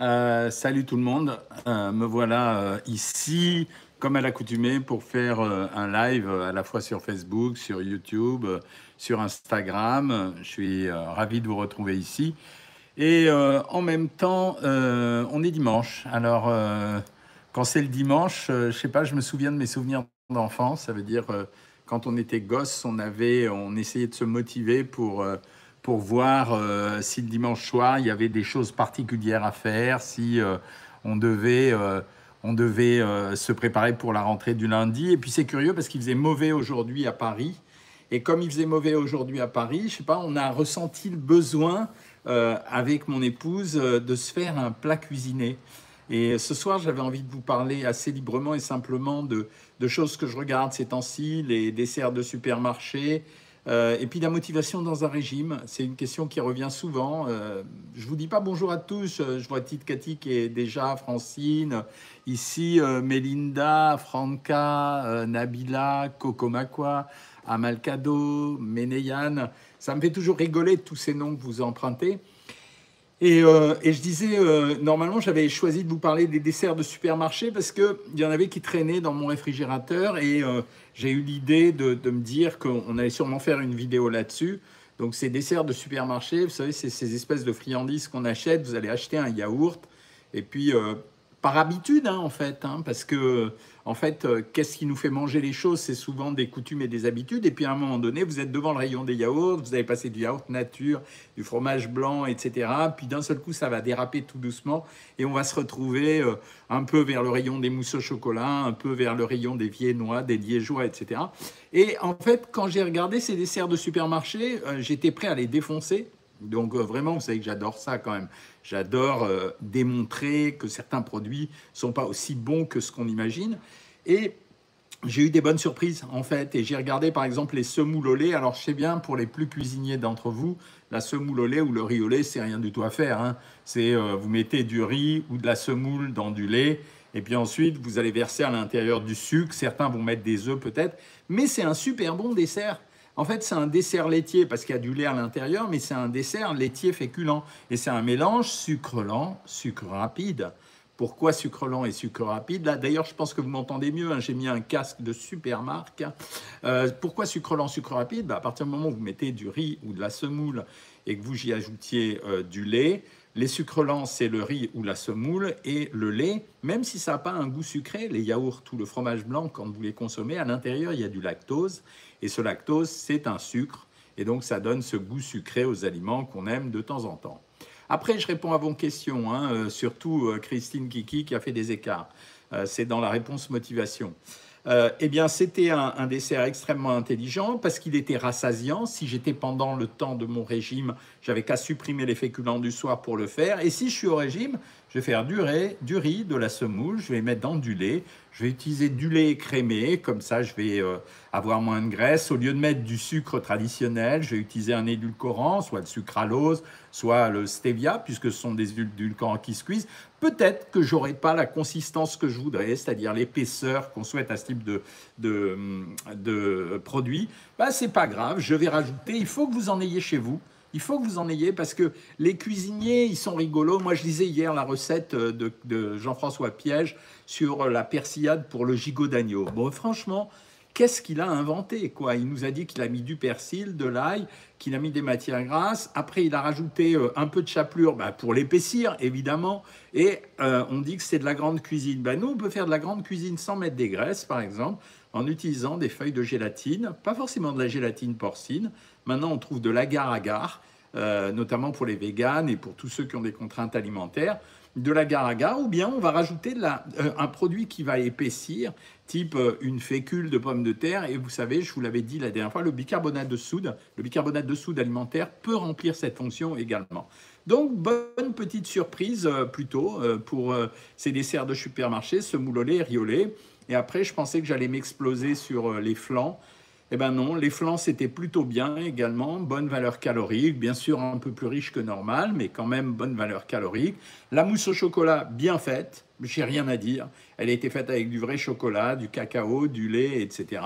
Euh, salut tout le monde, Euh, me voilà euh, ici comme à l'accoutumée pour faire un live à la fois sur Facebook, sur YouTube, sur Instagram. Je suis ravi de vous retrouver ici. Et en même temps, on est dimanche. Alors, quand c'est le dimanche, je sais pas, je me souviens de mes souvenirs d'enfance. Ça veut dire, quand on était gosse, on, avait, on essayait de se motiver pour, pour voir euh, si le dimanche soir, il y avait des choses particulières à faire, si euh, on devait, euh, on devait se préparer pour la rentrée du lundi. Et puis c'est curieux parce qu'il faisait mauvais aujourd'hui à Paris. Et comme il faisait mauvais aujourd'hui à Paris, je sais pas, on a ressenti le besoin avec mon épouse de se faire un plat cuisiné. Et ce soir, j'avais envie de vous parler assez librement et simplement de, de choses que je regarde ces temps-ci, les desserts de supermarché, et puis la motivation dans un régime. C'est une question qui revient souvent. Euh, je vous dis pas bonjour à tous. Euh, Je vois Tite Cathy qui est déjà, Francine, ici euh, Mélinda, Franca, euh, Nabila, Coco Makwa, Amalcado, Ménéane. Ça me fait toujours rigoler tous ces noms que vous empruntez. Et, euh, et je disais, euh, normalement, j'avais choisi de vous parler des desserts de supermarché parce qu'il y en avait qui traînaient dans mon réfrigérateur et euh, j'ai eu l'idée de, de me dire qu'on allait sûrement faire une vidéo là-dessus. Donc, ces desserts de supermarché, vous savez, c'est ces espèces de friandises qu'on achète. Vous allez acheter un yaourt et puis, par habitude, hein, en fait, hein, parce que, en fait, euh, qu'est-ce qui nous fait manger les choses? C'est souvent des coutumes et des habitudes. Et puis, à un moment donné, vous êtes devant le rayon des yaourts, vous avez passé du yaourt nature, du fromage blanc, etc. Puis, d'un seul coup, ça va déraper tout doucement et on va se retrouver euh, un peu vers le rayon des mousses au chocolat, un peu vers le rayon des viennois, des liégeois, etc. Et en fait, quand j'ai regardé ces desserts de supermarché, euh, j'étais prêt à les défoncer. Donc euh, vraiment, vous savez que j'adore ça quand même. J'adore euh, démontrer que certains produits sont pas aussi bons que ce qu'on imagine. Et j'ai eu des bonnes surprises en fait. Et j'ai regardé par exemple les semoules au lait. Alors je sais bien pour les plus cuisiniers d'entre vous, la semoule au lait ou le riz au lait, c'est rien du tout à faire. hein. C'est euh, vous mettez du riz ou de la semoule dans du lait. Et puis ensuite, vous allez verser à l'intérieur du sucre. Certains vont mettre des œufs peut-être. Mais c'est un super bon dessert. En fait, c'est un dessert laitier parce qu'il y a du lait à l'intérieur, mais c'est un dessert laitier féculent. Et c'est un mélange sucre lent, sucre rapide. Pourquoi sucre lent et sucre rapide? Là, d'ailleurs, je pense que vous m'entendez mieux. hein, J'ai mis un casque de super marque. Euh, pourquoi sucre lent, sucre rapide? Bah, À partir du moment où vous mettez du riz ou de la semoule et que vous y ajoutiez euh, du lait, les sucres lents, c'est le riz ou la semoule et le lait, même si ça n'a pas un goût sucré, les yaourts ou le fromage blanc, quand vous les consommez, à l'intérieur, il y a du lactose. Et ce lactose, c'est un sucre. Et donc, ça donne ce goût sucré aux aliments qu'on aime de temps en temps. Après, je réponds à vos questions, hein, euh, surtout euh, Christine Kiki qui a fait des écarts. Euh, c'est dans la réponse motivation. Euh, eh bien, c'était un, un dessert extrêmement intelligent parce qu'il était rassasiant. Si j'étais pendant le temps de mon régime, j'avais qu'à supprimer les féculents du soir pour le faire. Et si je suis au régime, je vais faire du riz, du riz, de la semoule, je vais mettre dans du lait. Je vais utiliser du lait écrémé, comme ça je vais euh, avoir moins de graisse. Au lieu de mettre du sucre traditionnel, je vais utiliser un édulcorant, soit le sucralose, soit le stevia, puisque ce sont des édulcorants qui se cuisent. Peut-être que j'aurai pas la consistance que je voudrais, c'est-à-dire l'épaisseur qu'on souhaite à ce type de, de, de produit. Bah, c'est pas grave, je vais rajouter. Il faut que vous en ayez chez vous. Il faut que vous en ayez parce que les cuisiniers, ils sont rigolos. Moi, je lisais hier la recette de, de Jean-François Piège sur la persillade pour le gigot d'agneau. Bon, franchement, qu'est-ce qu'il a inventé quoi? Il nous a dit qu'il a mis du persil, de l'ail, qu'il a mis des matières grasses. Après, il a rajouté euh, un peu de chapelure bah, pour l'épaissir, évidemment. Et euh, on dit que c'est de la grande cuisine. Bah, nous, on peut faire de la grande cuisine sans mettre des graisses, par exemple, en utilisant des feuilles de gélatine, pas forcément de la gélatine porcine. Maintenant, on trouve de l'agar-agar, euh, notamment pour les véganes et pour tous ceux qui ont des contraintes alimentaires de l'agar-agar, ou bien on va rajouter euh, un produit qui va épaissir, type euh, une fécule de pommes de terre. Et vous savez, je vous l'avais dit la dernière fois, le bicarbonate de soude, le bicarbonate de soude alimentaire peut remplir cette fonction également. Donc, bonne petite surprise plutôt pour ces desserts de supermarché, lait, riz au lait. Et après, je pensais que j'allais m'exploser sur euh, les flancs. Eh ben non, les flancs c'était plutôt bien également, bonne valeur calorique, bien sûr un peu plus riche que normal, mais quand même bonne valeur calorique. La mousse au chocolat bien faite, j'ai rien à dire. Elle a été faite avec du vrai chocolat, du cacao, du lait, etc.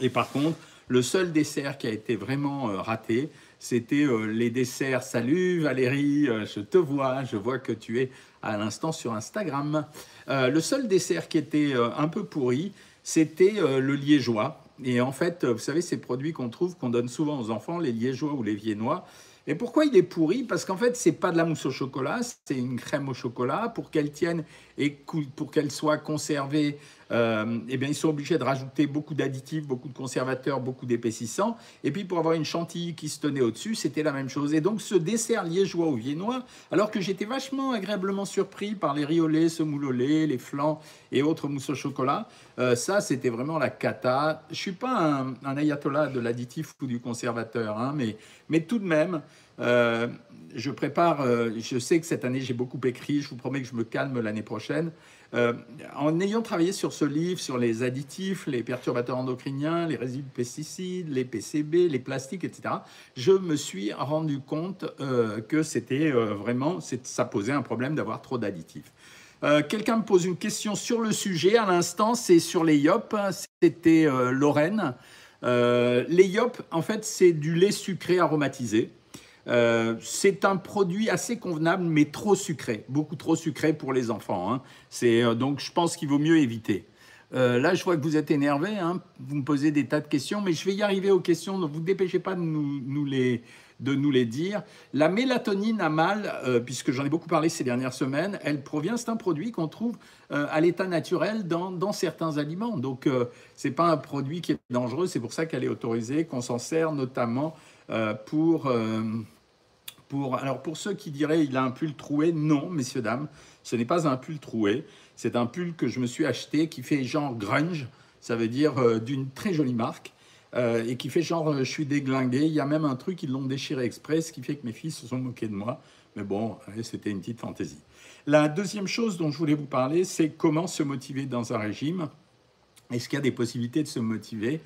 Et par contre, le seul dessert qui a été vraiment euh, raté, c'était euh, les desserts. Salut Valérie, je te vois, je vois que tu es à l'instant sur Instagram. le seul dessert qui était un peu pourri, c'était le liégeois. Et en fait, vous savez, ces produits qu'on trouve, qu'on donne souvent aux enfants, les liégeois ou les viennois, et pourquoi il est pourri? Parce qu'en fait, c'est pas de la mousse au chocolat, c'est une crème au chocolat. Pour qu'elle tienne et pour qu'elle soit conservée, euh, eh bien, ils sont obligés de rajouter beaucoup d'additifs, beaucoup de conservateurs, beaucoup d'épaississants. Et puis, pour avoir une chantilly qui se tenait au-dessus, c'était la même chose. Et donc, ce dessert liégeois ou viennois, alors que j'étais vachement agréablement surpris par les riolets, semoule au les flancs et autres mousses au chocolat, euh, ça, c'était vraiment la cata. Je suis pas un, ayatollah de l'additif ou du conservateur, hein, mais, mais tout de même, euh, je prépare, euh, je sais que cette année j'ai beaucoup écrit, je vous promets que je me calme l'année prochaine. Euh, en ayant travaillé sur ce livre, sur les additifs, les perturbateurs endocriniens, les résidus de pesticides, les PCB, les plastiques, etc., je me suis rendu compte que c'était vraiment, ça posait un problème d'avoir trop d'additifs. Quelqu'un me pose une question sur le sujet à l'instant, c'est sur les YOP, c'était Lorraine. les YOP, en fait, c'est du lait sucré aromatisé. Euh, c'est un produit assez convenable, mais trop sucré, beaucoup trop sucré pour les enfants. Hein. Euh, donc je pense qu'il vaut mieux éviter. Euh, là, je vois que vous êtes énervé, hein. vous me posez des tas de questions, mais je vais y arriver aux questions. Donc, vous ne dépêchez pas de nous, les, de nous les dire. La mélatonine à mal, puisque j'en ai beaucoup parlé ces dernières semaines, elle provient, c'est un produit qu'on trouve à l'état naturel dans, certains aliments. Donc, ce n'est pas un produit qui est dangereux, c'est pour ça qu'elle est autorisée, qu'on s'en sert notamment pour alors pour ceux qui diraient il a un pull troué, non, messieurs, dames, ce n'est pas un pull troué. C'est un pull que je me suis acheté qui fait genre grunge, ça veut dire euh, d'une très jolie marque, euh, et qui fait genre euh, je suis déglingué. Il y a même un truc, ils l'ont déchiré exprès, ce qui fait que mes fils se sont moqués de moi. Mais bon, c'était une petite fantaisie. La deuxième chose dont je voulais vous parler, c'est comment se motiver dans un régime. Est-ce qu'il y a des possibilités de se motiver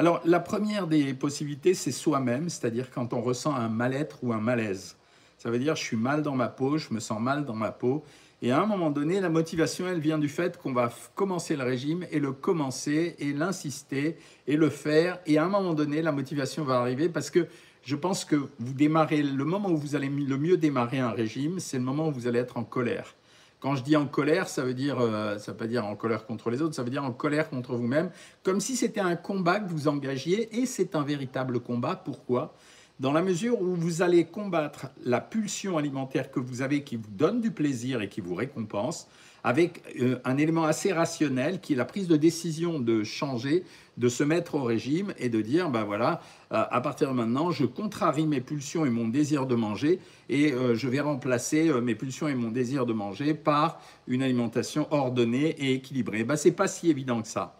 alors, la première des possibilités, c'est soi-même, c'est-à-dire quand on ressent un mal-être ou un malaise. Ça veut dire, je suis mal dans ma peau, je me sens mal dans ma peau. Et à un moment donné, la motivation, elle vient du fait qu'on va commencer le régime et le commencer et l'insister et le faire. Et à un moment donné, la motivation va arriver parce que je pense que vous démarrez, le moment où vous allez le mieux démarrer un régime, c'est le moment où vous allez être en colère. Quand je dis en colère, ça veut dire, euh, ça veut pas dire en colère contre les autres, ça veut dire en colère contre vous-même, comme si c'était un combat que vous engagiez, et c'est un véritable combat. Pourquoi? Dans la mesure où vous allez combattre la pulsion alimentaire que vous avez, qui vous donne du plaisir et qui vous récompense, avec euh, un élément assez rationnel qui est la prise de décision de changer, de se mettre au régime et de dire, ben voilà, euh, à partir de maintenant, je contrarie mes pulsions et mon désir de manger et euh, je vais remplacer mes pulsions et mon désir de manger par une alimentation ordonnée et équilibrée. Ben, Ce n'est pas si évident que ça.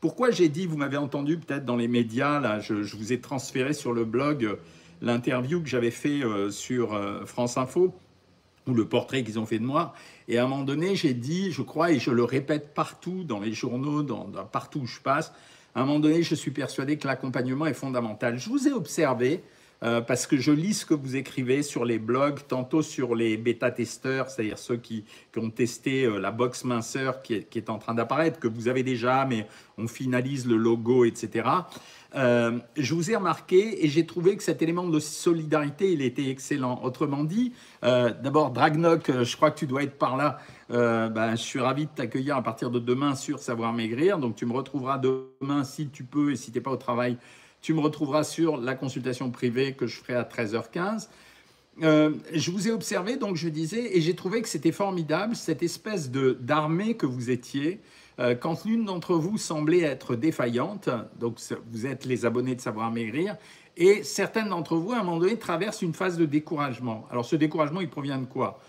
Pourquoi j'ai dit, vous m'avez entendu peut-être dans les médias, là, je, vous ai transféré sur le blog l'interview que j'avais fait sur France Info ou le portrait qu'ils ont fait de moi. Et à un moment donné, j'ai dit, je crois, et je le répète partout, dans les journaux, dans, partout où je passe, à un moment donné, je suis persuadé que l'accompagnement est fondamental. Je vous ai observé, euh, parce que je lis ce que vous écrivez sur les blogs, tantôt sur les bêta-testeurs, c'est-à-dire ceux qui, ont testé euh, la box minceur qui est, en train d'apparaître, que vous avez déjà, mais on finalise le logo, etc. Euh, je vous ai remarqué et j'ai trouvé que cet élément de solidarité, il était excellent. Autrement dit, d'abord, Dragnok, euh, je crois que tu dois être par là. Ben, je suis ravi de t'accueillir à partir de demain sur Savoir Maigrir. Donc, tu me retrouveras demain si tu peux et si tu n'es pas au travail. Tu me retrouveras sur la consultation privée que je ferai à 13h15. je vous ai observé, donc je disais, et j'ai trouvé que c'était formidable, cette espèce d'armée que vous étiez, euh, quand l'une d'entre vous semblait être défaillante, donc vous êtes les abonnés de Savoir Maigrir, et certaines d'entre vous, à un moment donné, traversent une phase de découragement. Alors ce découragement, il provient de quoi?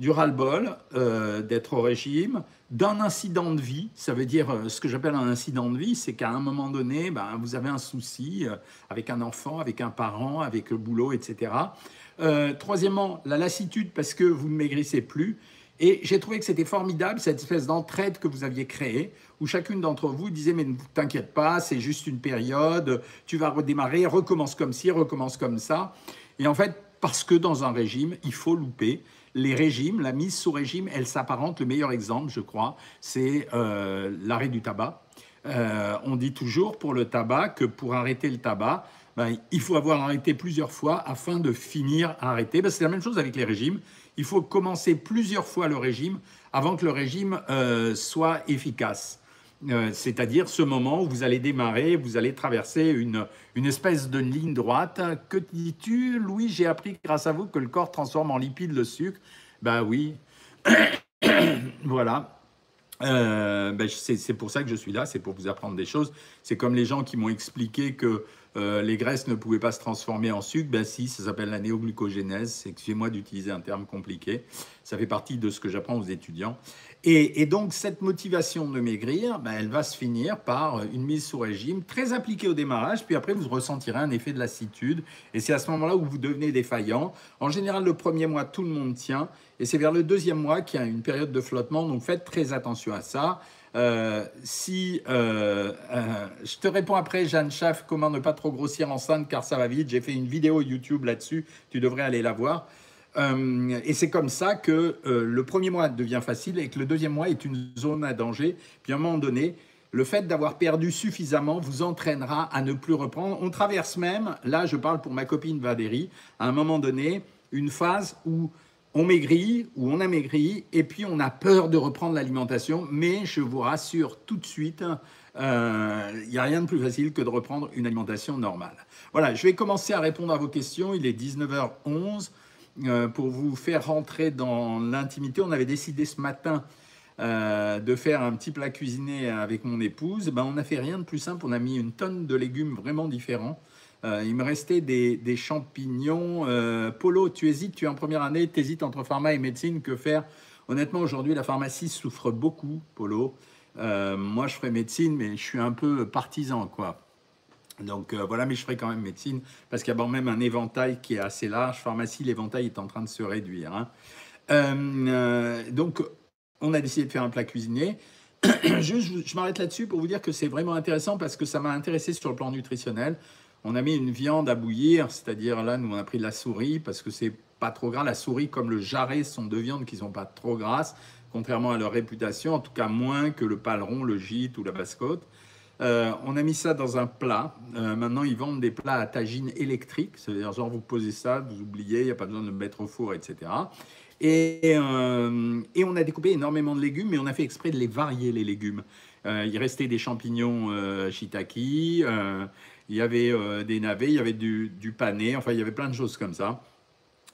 Du ras-le-bol, euh, d'être au régime, d'un incident de vie. Ça veut dire, euh, ce que j'appelle un incident de vie, c'est qu'à un moment donné, ben, vous avez un souci avec un enfant, avec un parent, avec le boulot, etc. troisièmement, la lassitude parce que vous ne maigrissez plus. Et j'ai trouvé que c'était formidable, cette espèce d'entraide que vous aviez créée, où chacune d'entre vous disait, mais ne t'inquiète pas, c'est juste une période, tu vas redémarrer, recommence comme ci, recommence comme ça. Et en fait, parce que dans un régime, il faut louper. Les régimes, la mise sous régime, elle s'apparente. Le meilleur exemple, je crois, c'est euh, l'arrêt du tabac. Euh, on dit toujours pour le tabac que pour arrêter le tabac, ben, il faut avoir arrêté plusieurs fois afin de finir à arrêter. Ben, c'est la même chose avec les régimes. Il faut commencer plusieurs fois le régime avant que le régime euh, soit efficace. Euh, c'est-à-dire ce moment où vous allez démarrer, vous allez traverser une, une espèce de ligne droite. Que dis-tu, Louis? J'ai appris grâce à vous que le corps transforme en lipides le sucre. Ben oui. voilà. Euh, ben, c'est pour ça que je suis là, c'est pour vous apprendre des choses. C'est comme les gens qui m'ont expliqué que euh, les graisses ne pouvaient pas se transformer en sucre. Ben si, ça s'appelle la néoglucogénèse. Excusez-moi d'utiliser un terme compliqué. Ça fait partie de ce que j'apprends aux étudiants. Et, donc, cette motivation de maigrir, ben, elle va se finir par une mise sous régime très appliquée au démarrage, puis après, vous ressentirez un effet de lassitude. Et c'est à ce moment-là où vous devenez défaillant. En général, le premier mois, tout le monde tient. Et c'est vers le deuxième mois qu'il y a une période de flottement. Donc, faites très attention à ça. Euh, si euh, euh, je te réponds après, Jeanne Schaff, comment ne pas trop grossir enceinte car ça va vite. J'ai fait une vidéo YouTube là-dessus, tu devrais aller la voir. Et c'est comme ça que le premier mois devient facile et que le deuxième mois est une zone à danger. Puis à un moment donné, le fait d'avoir perdu suffisamment vous entraînera à ne plus reprendre. On traverse même, là je parle pour ma copine Valérie, à un moment donné, une phase où on maigrit ou on a maigri et puis on a peur de reprendre l'alimentation, mais je vous rassure tout de suite, il euh, n'y a rien de plus facile que de reprendre une alimentation normale. Voilà, je vais commencer à répondre à vos questions. Il est 19h11. Euh, pour vous faire rentrer dans l'intimité, on avait décidé ce matin euh, de faire un petit plat cuisiné avec mon épouse. Ben, on n'a fait rien de plus simple. On a mis une tonne de légumes vraiment différents. Euh, il me restait des, champignons. Euh, Polo, tu hésites, tu es en première année, tu hésites entre pharma et médecine, que faire? Honnêtement, aujourd'hui, la pharmacie souffre beaucoup, Polo. Moi, je ferais médecine, mais je suis un peu partisan, quoi. Donc voilà, mais je ferai quand même médecine, parce qu'il y a même un éventail qui est assez large. Pharmacie, l'éventail est en train de se réduire. Hein. donc, on a décidé de faire un plat cuisinier. je m'arrête là-dessus pour vous dire que c'est vraiment intéressant parce que ça m'a intéressé sur le plan nutritionnel. On a mis une viande à bouillir, c'est-à-dire là, nous on a pris de la souris parce que c'est pas trop gras. La souris comme le jarret sont deux viandes qui sont pas trop grasses, contrairement à leur réputation, en tout cas moins que le paleron, le gîte ou la basse-côte. Euh, on a mis ça dans un plat. Euh, maintenant, ils vendent des plats à tagine électrique. C'est-à-dire, genre, vous posez ça, vous oubliez, il n'y a pas besoin de le mettre au four, etc. Et, euh, et, on a découpé énormément de légumes, mais on a fait exprès de les varier, les légumes. il restait des champignons shiitake, il y avait des navets, il y avait du, du pané, enfin il y avait plein de choses comme ça.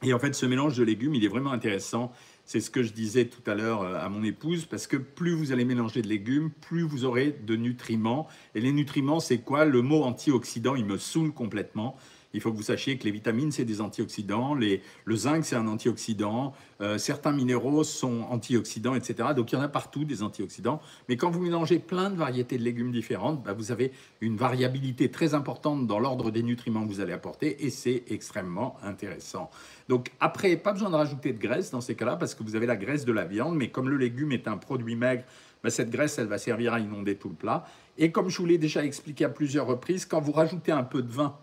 Et en fait, ce mélange de légumes, il est vraiment intéressant. C'est ce que je disais tout à l'heure euh, à mon épouse, parce que plus vous allez mélanger de légumes, plus vous aurez de nutriments. Et les nutriments, c'est quoi? Le mot antioxydant, il me saoule complètement. Il faut que vous sachiez que les vitamines, c'est des antioxydants, le zinc, c'est un antioxydant, euh, certains minéraux sont antioxydants, etc. Donc il y en a partout des antioxydants. Mais quand vous mélangez plein de variétés de légumes différentes, bah, vous avez une variabilité très importante dans l'ordre des nutriments que vous allez apporter et c'est extrêmement intéressant. Donc après, pas besoin de rajouter de graisse dans ces cas-là parce que vous avez la graisse de la viande, mais comme le légume est un produit maigre, bah, cette graisse, elle va servir à inonder tout le plat. Et comme je vous l'ai déjà expliqué à plusieurs reprises, quand vous rajoutez un peu de vin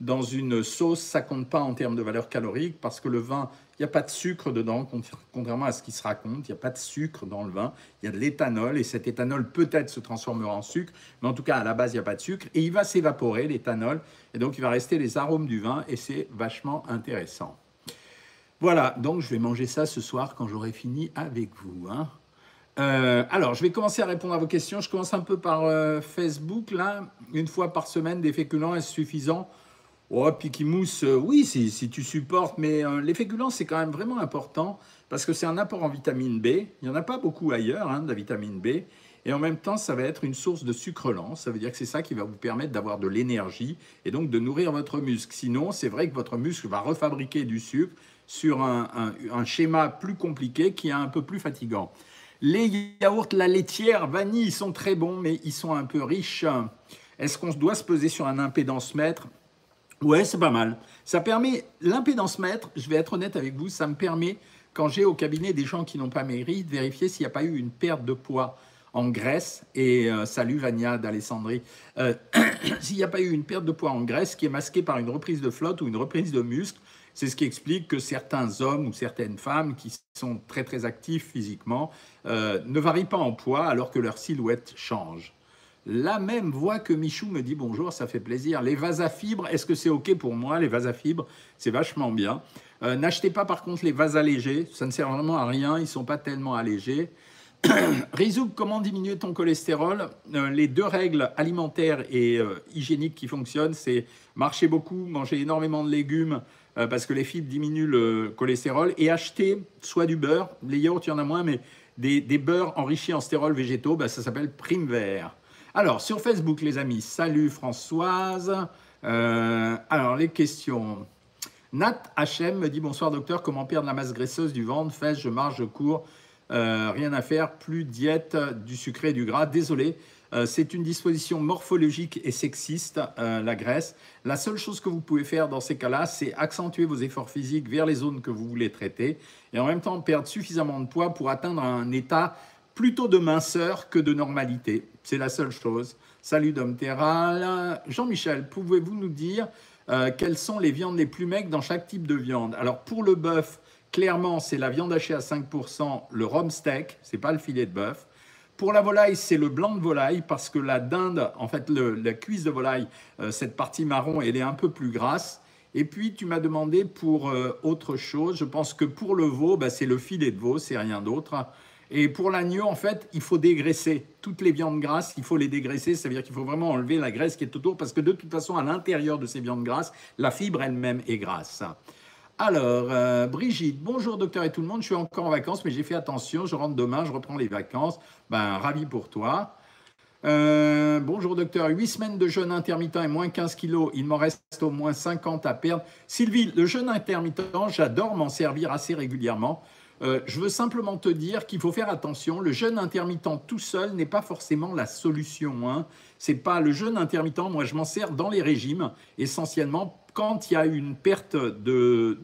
dans une sauce, ça compte pas en termes de valeur calorique parce que le vin, il n'y a pas de sucre dedans, contrairement à ce qui se raconte. Il n'y a pas de sucre dans le vin. Il y a de l'éthanol et cet éthanol peut-être se transformera en sucre, mais en tout cas à la base il n'y a pas de sucre et il va s'évaporer l'éthanol et donc il va rester les arômes du vin et c'est vachement intéressant. Voilà, donc je vais manger ça ce soir quand j'aurai fini avec vous. Hein. Euh, alors, je vais commencer à répondre à vos questions. Je commence un peu par euh, Facebook. Là, une fois par semaine, des féculents, est-ce suffisant? Oh, puis qui mousse, euh, oui, si, si, tu supportes, mais euh, les féculents, c'est quand même vraiment important parce que c'est un apport en vitamine B. Il n'y en a pas beaucoup ailleurs, hein, de la vitamine B. Et en même temps, ça va être une source de sucre lent. Ça veut dire que c'est ça qui va vous permettre d'avoir de l'énergie et donc de nourrir votre muscle. Sinon, c'est vrai que votre muscle va refabriquer du sucre sur un, un, schéma plus compliqué qui est un peu plus fatigant. Les yaourts, la laitière, vanille, ils sont très bons, mais ils sont un peu riches. Est-ce qu'on doit se peser sur un impédance mètre Ouais, c'est pas mal. Ça permet, l'impédance mètre, je vais être honnête avec vous, ça me permet, quand j'ai au cabinet des gens qui n'ont pas maigri, de vérifier s'il n'y a pas eu une perte de poids en graisse. Et euh, salut Vania d'Alessandrie. Euh, s'il n'y a pas eu une perte de poids en graisse qui est masquée par une reprise de flotte ou une reprise de muscle, c'est ce qui explique que certains hommes ou certaines femmes qui sont très très actifs physiquement euh, ne varient pas en poids alors que leur silhouette change. La même voix que Michou me dit bonjour, ça fait plaisir. Les vases à fibres, est-ce que c'est OK pour moi Les vases à fibres, c'est vachement bien. Euh, n'achetez pas par contre les vases allégés, ça ne sert vraiment à rien, ils ne sont pas tellement allégés. Rizouk, comment diminuer ton cholestérol? Euh, Les deux règles alimentaires et euh, hygiéniques qui fonctionnent, c'est marcher beaucoup, manger énormément de légumes, parce que les fibres diminuent le cholestérol, et acheter soit du beurre, les yaourts il y en a moins, mais des, des beurres enrichis en stérols végétaux, bah, ça s'appelle prime vert. Alors, sur Facebook, les amis, salut Françoise. Euh, alors, les questions. Nat HM me dit bonsoir docteur, comment perdre la masse graisseuse du ventre, fesses, je marche, je cours, euh, rien à faire, plus diète, du sucré et du gras. Désolé, euh, c'est une disposition morphologique et sexiste, la graisse. La seule chose que vous pouvez faire dans ces cas-là, c'est accentuer vos efforts physiques vers les zones que vous voulez traiter et en même temps perdre suffisamment de poids pour atteindre un état plutôt de minceur que de normalité. C'est la seule chose. Salut Dom Terral. Jean-Michel, pouvez-vous nous dire euh, quelles sont les viandes les plus maigres dans chaque type de viande? Alors pour le bœuf, clairement, c'est la viande hachée à 5%, le rhum steak, c'est pas le filet de bœuf. Pour la volaille, c'est le blanc de volaille parce que la dinde, en fait, la cuisse de volaille, euh, cette partie marron, elle est un peu plus grasse. Et puis, tu m'as demandé pour euh, autre chose. Je pense que pour le veau, bah, c'est le filet de veau, c'est rien d'autre. Et pour l'agneau, en fait, il faut dégraisser. Toutes les viandes grasses, il faut les dégraisser. Ça veut dire qu'il faut vraiment enlever la graisse qui est autour parce que de toute façon, à l'intérieur de ces viandes grasses, la fibre elle-même est grasse. Alors, euh, Brigitte, bonjour docteur et tout le monde, je suis encore en vacances, mais j'ai fait attention, je rentre demain, je reprends les vacances. Ben, ravi pour toi. Euh, bonjour docteur, 8 semaines de jeûne intermittent et moins 15 kilos, il m'en reste au moins 50 à perdre. Sylvie, le jeûne intermittent, j'adore m'en servir assez régulièrement. Euh, je veux simplement te dire qu'il faut faire attention. Le jeûne intermittent tout seul n'est pas forcément la solution. Hein. C'est pas le jeûne intermittent. Moi, je m'en sers dans les régimes essentiellement quand il y a une perte de,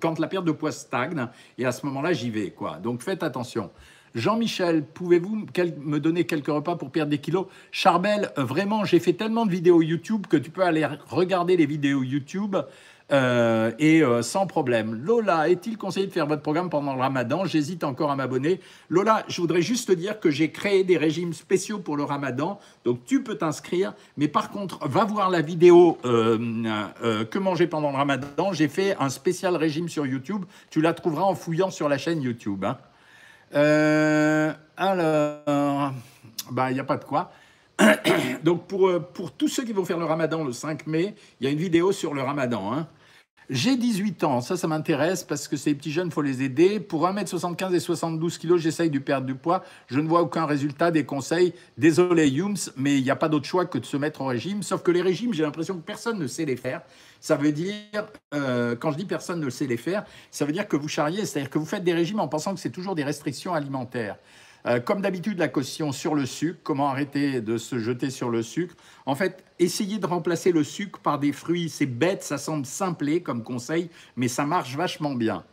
quand la perte de poids stagne. Et à ce moment-là, j'y vais. Quoi. Donc faites attention. Jean-Michel, pouvez-vous me donner quelques repas pour perdre des kilos? Charbel, euh, vraiment, j'ai fait tellement de vidéos YouTube que tu peux aller regarder les vidéos YouTube. Euh, et euh, sans problème. Lola, est-il conseillé de faire votre programme pendant le ramadan? J'hésite encore à m'abonner. Lola, je voudrais juste te dire que j'ai créé des régimes spéciaux pour le ramadan, donc tu peux t'inscrire, mais par contre, va voir la vidéo euh, Que manger pendant le ramadan. J'ai fait un spécial régime sur YouTube, tu la trouveras en fouillant sur la chaîne YouTube. Hein. alors, bah, il n'y a pas de quoi. Donc pour, pour tous ceux qui vont faire le ramadan le 5 mai, il y a une vidéo sur le ramadan. Hein. J'ai 18 ans, ça, ça m'intéresse parce que ces petits jeunes, faut les aider. Pour 1m75 et 72 kg, j'essaye de perdre du poids. Je ne vois aucun résultat des conseils. Désolé, Yums, mais il n'y a pas d'autre choix que de se mettre au régime. Sauf que les régimes, j'ai l'impression que personne ne sait les faire. Ça veut dire, euh, quand je dis personne ne sait les faire, ça veut dire que vous charriez, c'est-à-dire que vous faites des régimes en pensant que c'est toujours des restrictions alimentaires. Euh, comme d'habitude, la caution sur le sucre, comment arrêter de se jeter sur le sucre? En fait, essayez de remplacer le sucre par des fruits. C'est bête, ça semble simplé comme conseil, mais ça marche vachement bien.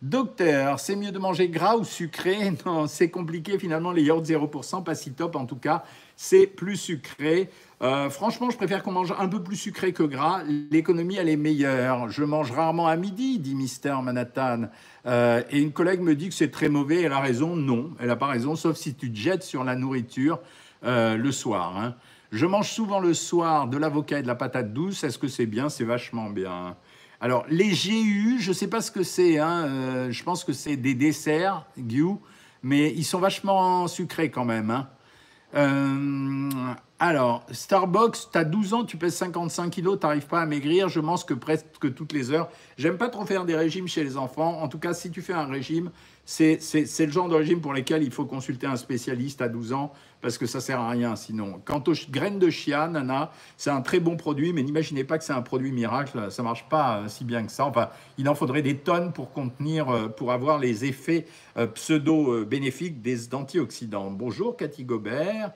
Docteur, c'est mieux de manger gras ou sucré? Non, c'est compliqué finalement, les yaourts 0%, pas si top en tout cas, c'est plus sucré. Euh, franchement, je préfère qu'on mange un peu plus sucré que gras. L'économie, elle est meilleure. Je mange rarement à midi, dit Mister Manhattan. Euh, et une collègue me dit que c'est très mauvais. Elle a raison. Non, elle n'a pas raison, sauf si tu te jettes sur la nourriture euh, le soir. Hein. Je mange souvent le soir de l'avocat et de la patate douce. Est-ce que c'est bien? C'est vachement bien. Alors, les GU, je ne sais pas ce que c'est. Hein. je pense que c'est des desserts, GU, mais ils sont vachement sucrés quand même. Hein. Alors, Starbucks, tu as 12 ans, tu pèses 55 kilos, tu n'arrives pas à maigrir, je mange que presque toutes les heures. J'aime pas trop faire des régimes chez les enfants. En tout cas, si tu fais un régime, c'est le genre de régime pour lequel il faut consulter un spécialiste à 12 ans parce que ça sert à rien sinon. Quant aux graines de chia, Nana, c'est un très bon produit, mais n'imaginez pas que c'est un produit miracle, ça marche pas euh, si bien que ça. Enfin, il en faudrait des tonnes pour contenir, euh, pour avoir les effets euh, pseudo-bénéfiques des antioxydants. Bonjour Cathy Gobert.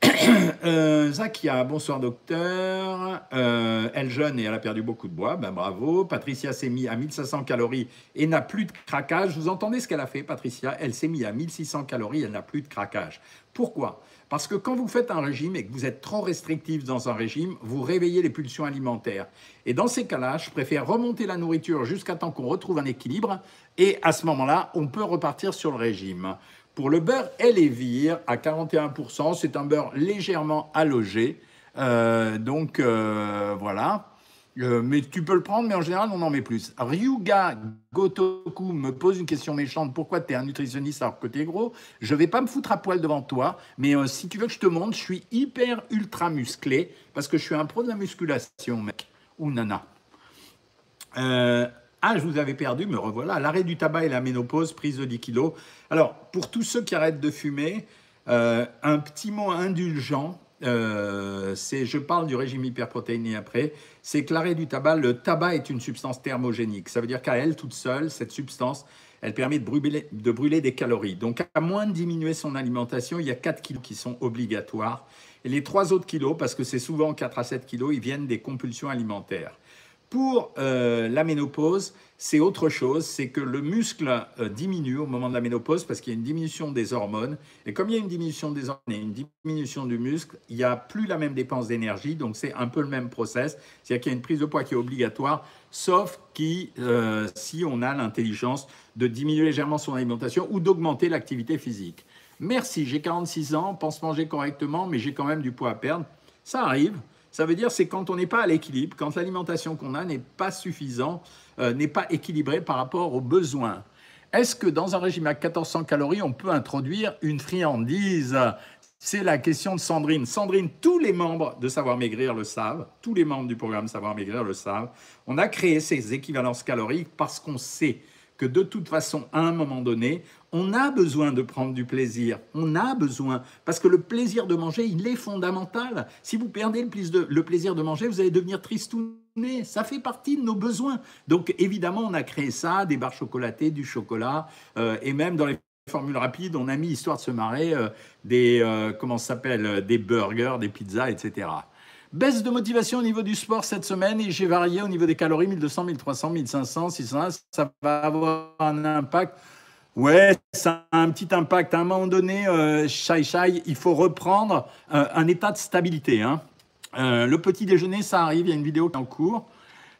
euh, Zakia, bonsoir docteur. Euh, elle jeune et elle a perdu beaucoup de bois, ben bravo. Patricia s'est mise à 1500 calories et n'a plus de craquage. Vous entendez ce qu'elle a fait, Patricia? Elle s'est mise à 1600 calories, elle n'a plus de craquage. Pourquoi? Parce que quand vous faites un régime et que vous êtes trop restrictif dans un régime, vous réveillez les pulsions alimentaires. Et dans ces cas-là, je préfère remonter la nourriture jusqu'à temps qu'on retrouve un équilibre et à ce moment-là, on peut repartir sur le régime. Pour le beurre Elevir à 41%. C'est un beurre légèrement allogé. Euh, donc euh, voilà. Euh, mais tu peux le prendre, mais en général, on en met plus. Ryuga Gotoku me pose une question méchante. Pourquoi tu es un nutritionniste alors que tu gros? Je vais pas me foutre à poil devant toi, mais si tu veux que je te montre, je suis hyper ultra musclé parce que je suis un pro de la musculation, mec. Ou nana. Ah, je vous avais perdu, me revoilà. L'arrêt du tabac et la ménopause, prise de 10 kilos. Alors, pour tous ceux qui arrêtent de fumer, un petit mot indulgent euh, je parle du régime hyperprotéiné après, c'est que l'arrêt du tabac, le tabac est une substance thermogénique. Ça veut dire qu'à elle toute seule, cette substance, elle permet de brûler, de brûler des calories. Donc à moins de diminuer son alimentation, il y a 4 kilos qui sont obligatoires. Et les 3 autres kilos, parce que c'est souvent 4 à 7 kilos, ils viennent des compulsions alimentaires. Pour euh, la ménopause, c'est autre chose, c'est que le muscle euh, diminue au moment de la ménopause parce qu'il y a une diminution des hormones. Et comme il y a une diminution des hormones et une diminution du muscle, il n'y a plus la même dépense d'énergie, donc c'est un peu le même process. C'est-à-dire qu'il y a une prise de poids qui est obligatoire, sauf qui, euh, si on a l'intelligence de diminuer légèrement son alimentation ou d'augmenter l'activité physique. Merci, j'ai 46 ans, pense manger correctement, mais j'ai quand même du poids à perdre. Ça arrive. Ça veut dire c'est quand on n'est pas à l'équilibre, quand l'alimentation qu'on a n'est pas suffisante, euh, n'est pas équilibrée par rapport aux besoins. Est-ce que dans un régime à 1400 calories, on peut introduire une friandise? C'est la question de Sandrine. Sandrine, tous les membres de Savoir Maigrir le savent, tous les membres du programme Savoir Maigrir le savent. On a créé ces équivalences caloriques parce qu'on sait que de toute façon, à un moment donné, on a besoin de prendre du plaisir. On a besoin. Parce que le plaisir de manger, il est fondamental. Si vous perdez le plaisir de manger, vous allez devenir tristouné. Ça fait partie de nos besoins. Donc évidemment, on a créé ça, des barres chocolatées, du chocolat, euh, et même dans les formules rapides, on a mis, histoire de se marrer, euh, des, euh, comment s'appelle, des burgers, des pizzas, etc. Baisse de motivation au niveau du sport cette semaine et j'ai varié au niveau des calories 1200, 1300, 1500, 600. Ça va avoir un impact. Ouais, ça a un petit impact. À un moment donné, euh, Shai Shai, il faut reprendre euh, un état de stabilité. Hein. Euh, le petit déjeuner, ça arrive. Il y a une vidéo qui est en cours.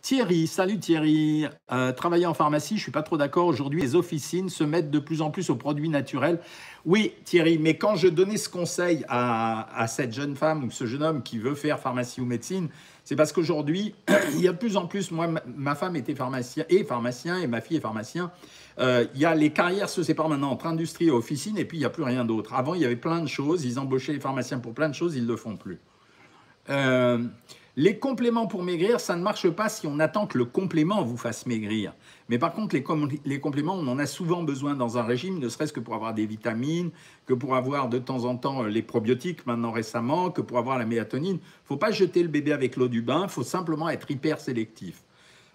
Thierry, salut Thierry. Euh, travailler en pharmacie, je suis pas trop d'accord. Aujourd'hui, les officines se mettent de plus en plus aux produits naturels. Oui, Thierry, mais quand je donnais ce conseil à, cette jeune femme ou ce jeune homme qui veut faire pharmacie ou médecine, c'est parce qu'aujourd'hui, il y a de plus en plus, moi, ma, femme était pharmacien et pharmacien et ma fille est pharmacien. Euh, il y a les carrières se séparent maintenant entre industrie et officine et puis il n'y a plus rien d'autre. Avant, il y avait plein de choses. Ils embauchaient les pharmaciens pour plein de choses, ils ne le font plus. Euh, les compléments pour maigrir, ça ne marche pas si on attend que le complément vous fasse maigrir. Mais par contre, les, compléments, on en a souvent besoin dans un régime, ne serait-ce que pour avoir des vitamines, que pour avoir de temps en temps euh, les probiotiques maintenant récemment, que pour avoir la mélatonine. Faut pas jeter le bébé avec l'eau du bain, il faut simplement être hyper sélectif.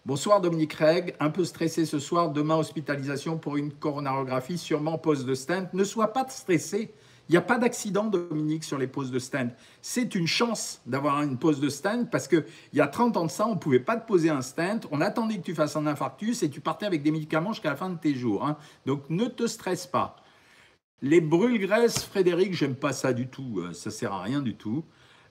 Bonsoir Dominique Reg, un peu stressé ce soir, demain hospitalisation pour une coronarographie, sûrement pose de stent. Ne sois pas stressé. Il n'y a pas d'accident, Dominique, sur les poses de stand. C'est une chance d'avoir une pose de stand parce qu'il y a 30 ans de ça, on ne pouvait pas te poser un stand. On attendait que tu fasses un infarctus et tu partais avec des médicaments jusqu'à la fin de tes jours. Hein. Donc ne te stresse pas. Les brûles-graisses, Frédéric, j'aime pas ça du tout. Euh, ça sert à rien du tout.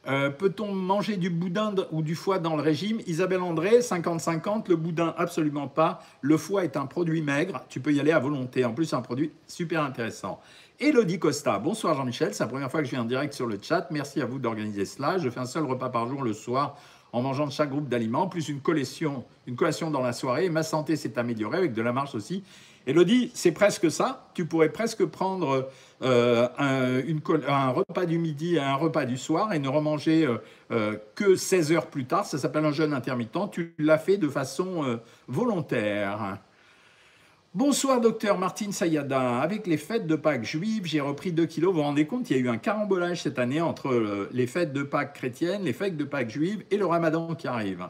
Euh, peut-on manger du boudin ou du foie dans le régime? Isabelle André, 50-50, le boudin absolument pas. Le foie est un produit maigre, tu peux y aller à volonté. En plus, c'est un produit super intéressant. Elodie Costa, bonsoir Jean-Michel, c'est la première fois que je viens en direct sur le chat. Merci à vous d'organiser cela. Je fais un seul repas par jour le soir en mangeant de chaque groupe d'aliments, plus une collation, une collation dans la soirée. Ma santé s'est améliorée avec de la marche aussi. Elodie, c'est presque ça. Tu pourrais presque prendre euh, un, repas du midi et un repas du soir et ne remanger euh, euh, que 16 heures plus tard. Ça s'appelle un jeûne intermittent. Tu l'as fait de façon volontaire. Bonsoir docteur Martine Sayada. Avec les fêtes de Pâques juives, j'ai repris 2 kilos. Vous vous rendez compte, il y a eu un carambolage cette année entre euh, les fêtes de Pâques chrétiennes, les fêtes de Pâques juives et le ramadan qui arrive.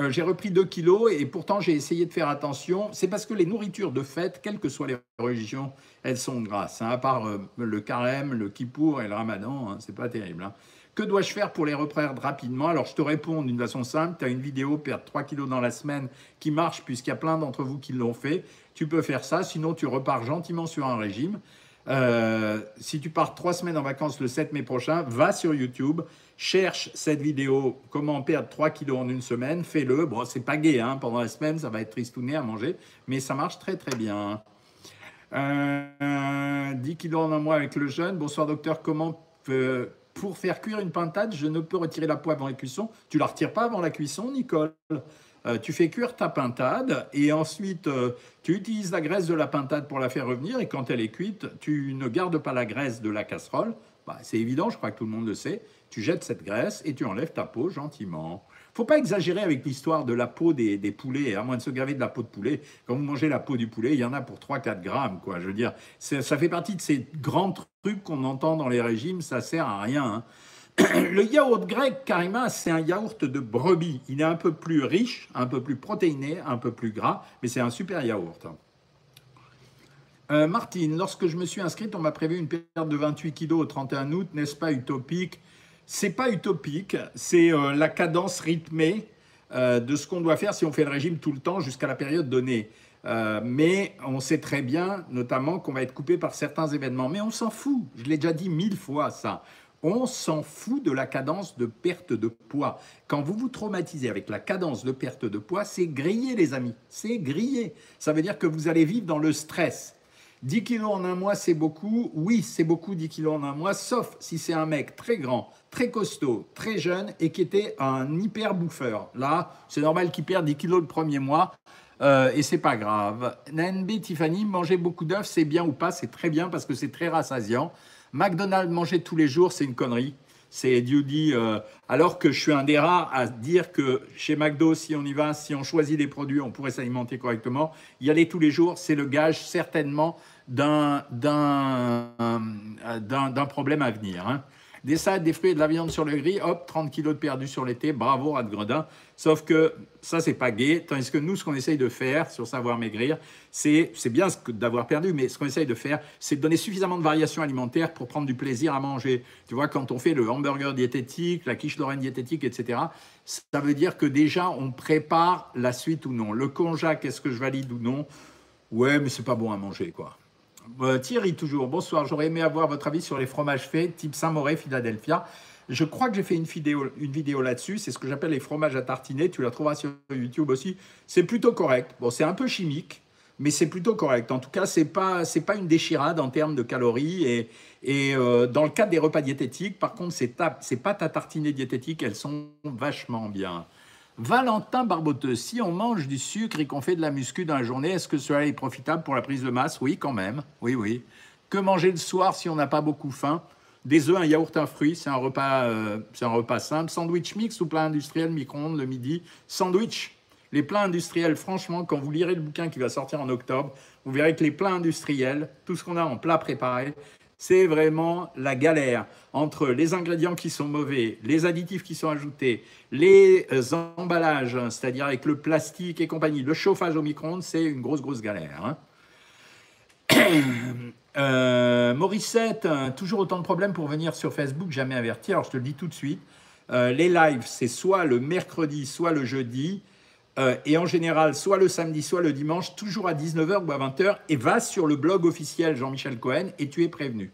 Euh, j'ai repris 2 kilos et pourtant j'ai essayé de faire attention. C'est parce que les nourritures de fête, quelles que soient les religions, elles sont grasses. Hein, à part euh, le carême, le kippour et le ramadan, hein, c'est pas terrible. Hein. Que dois-je faire pour les reprendre rapidement? Alors, je te réponds d'une façon simple. Tu as une vidéo, perdre 3 kilos dans la semaine, qui marche, puisqu'il y a plein d'entre vous qui l'ont fait. Tu peux faire ça. Sinon, tu repars gentiment sur un régime. Euh, si tu pars trois semaines en vacances le 7 mai prochain, va sur YouTube, cherche cette vidéo Comment perdre 3 kilos en une semaine, fais-le. Bon, c'est pas gay, hein, pendant la semaine, ça va être tristouné à manger, mais ça marche très très bien. Euh, 10 kilos en un mois avec le jeûne. Bonsoir docteur, comment pour faire cuire une pintade, je ne peux retirer la peau avant la cuisson. Tu la retires pas avant la cuisson, Nicole euh, tu fais cuire ta pintade et ensuite euh, tu utilises la graisse de la pintade pour la faire revenir et quand elle est cuite, tu ne gardes pas la graisse de la casserole. Bah, c'est évident, je crois que tout le monde le sait. Tu jettes cette graisse et tu enlèves ta peau gentiment. Faut pas exagérer avec l'histoire de la peau des, poulets, à moins de se gaver de la peau de poulet. Quand vous mangez la peau du poulet, il y en a pour 3-4 grammes, quoi. Je veux dire, ça fait partie de ces grands trucs qu'on entend dans les régimes, ça sert à rien. Hein. Le yaourt grec, Karima, c'est un yaourt de brebis. Il est un peu plus riche, un peu plus protéiné, un peu plus gras, mais c'est un super yaourt. Euh, Martine, lorsque je me suis inscrite, on m'a prévu une perte de 28 kg au 31 août. N'est-ce pas utopique? C'est pas utopique, c'est euh, la cadence rythmée euh, de ce qu'on doit faire si on fait le régime tout le temps jusqu'à la période donnée. mais on sait très bien, notamment, qu'on va être coupé par certains événements. Mais on s'en fout. Je l'ai déjà dit mille fois, ça. On s'en fout de la cadence de perte de poids. Quand vous vous traumatisez avec la cadence de perte de poids, c'est grillé, les amis. C'est grillé. Ça veut dire que vous allez vivre dans le stress. 10 kilos en un mois, c'est beaucoup. Oui, c'est beaucoup 10 kilos en un mois, sauf si c'est un mec très grand, très costaud, très jeune et qui était un hyper bouffeur. Là, c'est normal qu'il perde 10 kilos le premier mois. Euh, et c'est pas grave. NB Tiffany, manger beaucoup d'œufs, c'est bien ou pas? C'est très bien parce que c'est très rassasiant. McDonald's manger tous les jours, c'est une connerie. C'est Judy, euh, alors que je suis un des rares à dire que chez McDo, si on y va, si on choisit des produits, on pourrait s'alimenter correctement. Y aller tous les jours, c'est le gage certainement d'un problème à venir. Hein des salades, des fruits et de la viande sur le gris, hop, 30 kilos de perdu sur l'été, bravo Radgredin. Sauf que ça, c'est pas gay. Tandis que nous, ce qu'on essaye de faire sur Savoir Maigrir, c'est bien d'avoir perdu, mais ce qu'on essaye de faire, c'est de donner suffisamment de variations alimentaires pour prendre du plaisir à manger. Tu vois, quand on fait le hamburger diététique, la quiche lorraine diététique, etc., ça veut dire que déjà, on prépare la suite ou non. Le konjac, est-ce que je valide ou non? Ouais, mais c'est pas bon à manger, quoi. Euh, Thierry, toujours. Bonsoir. J'aurais aimé avoir votre avis sur les fromages faits, type Saint-Mauré, Philadelphia. Je crois que j'ai fait une vidéo, là-dessus. C'est ce que j'appelle les fromages à tartiner. Tu la trouveras sur YouTube aussi. C'est plutôt correct. Bon, c'est un peu chimique, mais c'est plutôt correct. En tout cas, c'est pas pas une déchirade en termes de calories. Et, et euh, dans le cadre des repas diététiques, par contre, ces, ces pâtes à tartiner diététiques, elles sont vachement bien. Valentin Barboteux, si on mange du sucre et qu'on fait de la muscu dans la journée, est-ce que cela est profitable pour la prise de masse? Oui, quand même. Oui, oui. Que manger le soir si on n'a pas beaucoup faim? Des œufs, un yaourt, un fruit, c'est un repas, euh, un repas simple. Sandwich mix ou plat industriel, micro-ondes le midi? Sandwich. Les plats industriels, franchement, quand vous lirez le bouquin qui va sortir en octobre, vous verrez que les plats industriels, tout ce qu'on a en plat préparé, c'est vraiment la galère entre les ingrédients qui sont mauvais, les additifs qui sont ajoutés, les euh, emballages, c'est-à-dire avec le plastique et compagnie, le chauffage au micro-ondes, c'est une grosse, grosse galère. Hein. Euh, Morissette, toujours autant de problèmes pour venir sur Facebook, jamais averti. Alors je te le dis tout de suite, euh, les lives, c'est soit le mercredi, soit le jeudi. Et en général, soit le samedi, soit le dimanche, toujours à 19h ou à 20h, et va sur le blog officiel Jean-Michel Cohen et tu es prévenu.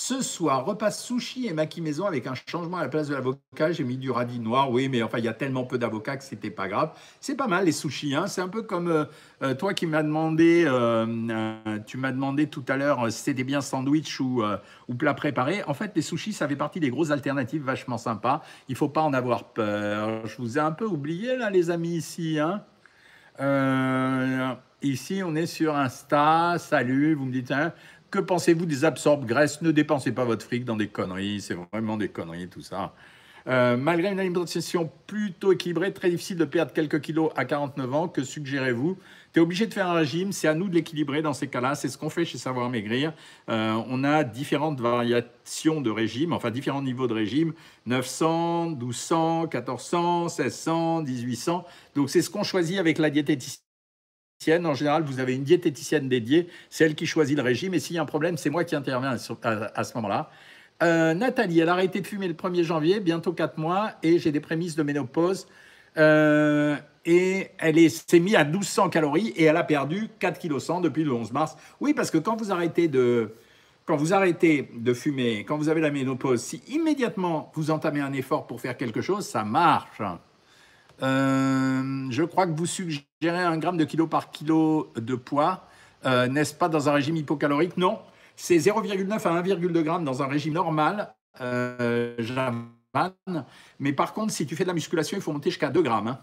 Ce soir, repas sushi et maquis maison avec un changement à la place de l'avocat. J'ai mis du radis noir. Oui, mais enfin, il y a tellement peu d'avocats que c'était pas grave. C'est pas mal les sushis. Hein. C'est un peu comme euh, euh, toi qui m'as demandé, euh, tu m'as demandé tout à l'heure si c'était bien sandwich ou, ou plat préparé. En fait, les sushis, ça fait partie des grosses alternatives vachement sympas. Il faut pas en avoir peur. Je vous ai un peu oublié là, les amis ici. Hein. ici, on est sur Insta. Salut, vous me dites. Hein, que pensez-vous des absorbes? Graisses Ne dépensez pas votre fric dans des conneries, c'est vraiment des conneries tout ça. Euh, malgré une alimentation plutôt équilibrée, très difficile de perdre quelques kilos à 49 ans. Que suggérez-vous? Tu es obligé de faire un régime, c'est à nous de l'équilibrer dans ces cas-là. C'est ce qu'on fait chez Savoir Maigrir. Euh, on a différentes variations de régime, enfin différents niveaux de régime 900, 1200, 1400, 1600, 1800. Donc c'est ce qu'on choisit avec la diététicienne en général, vous avez une diététicienne dédiée, c'est elle qui choisit le régime. Et s'il y a un problème, c'est moi qui interviens à, ce moment-là. Euh, Nathalie, elle a arrêté de fumer le 1er janvier, bientôt 4 mois, et j'ai des prémices de ménopause. Euh, et elle s'est mise à 1200 calories et elle a perdu 4 kg 100 depuis le 11 mars. Oui, parce que quand vous arrêtez de fumer, quand vous avez la ménopause, si immédiatement vous entamez un effort pour faire quelque chose, ça marche. Euh, je crois que vous suggérez un gramme de kilo par kilo de poids. Euh, n'est-ce pas dans un régime hypocalorique? Non, c'est 0,9 à 1,2 g dans un régime normal, euh, mais par contre, si tu fais de la musculation, il faut monter jusqu'à 2 grammes. Hein.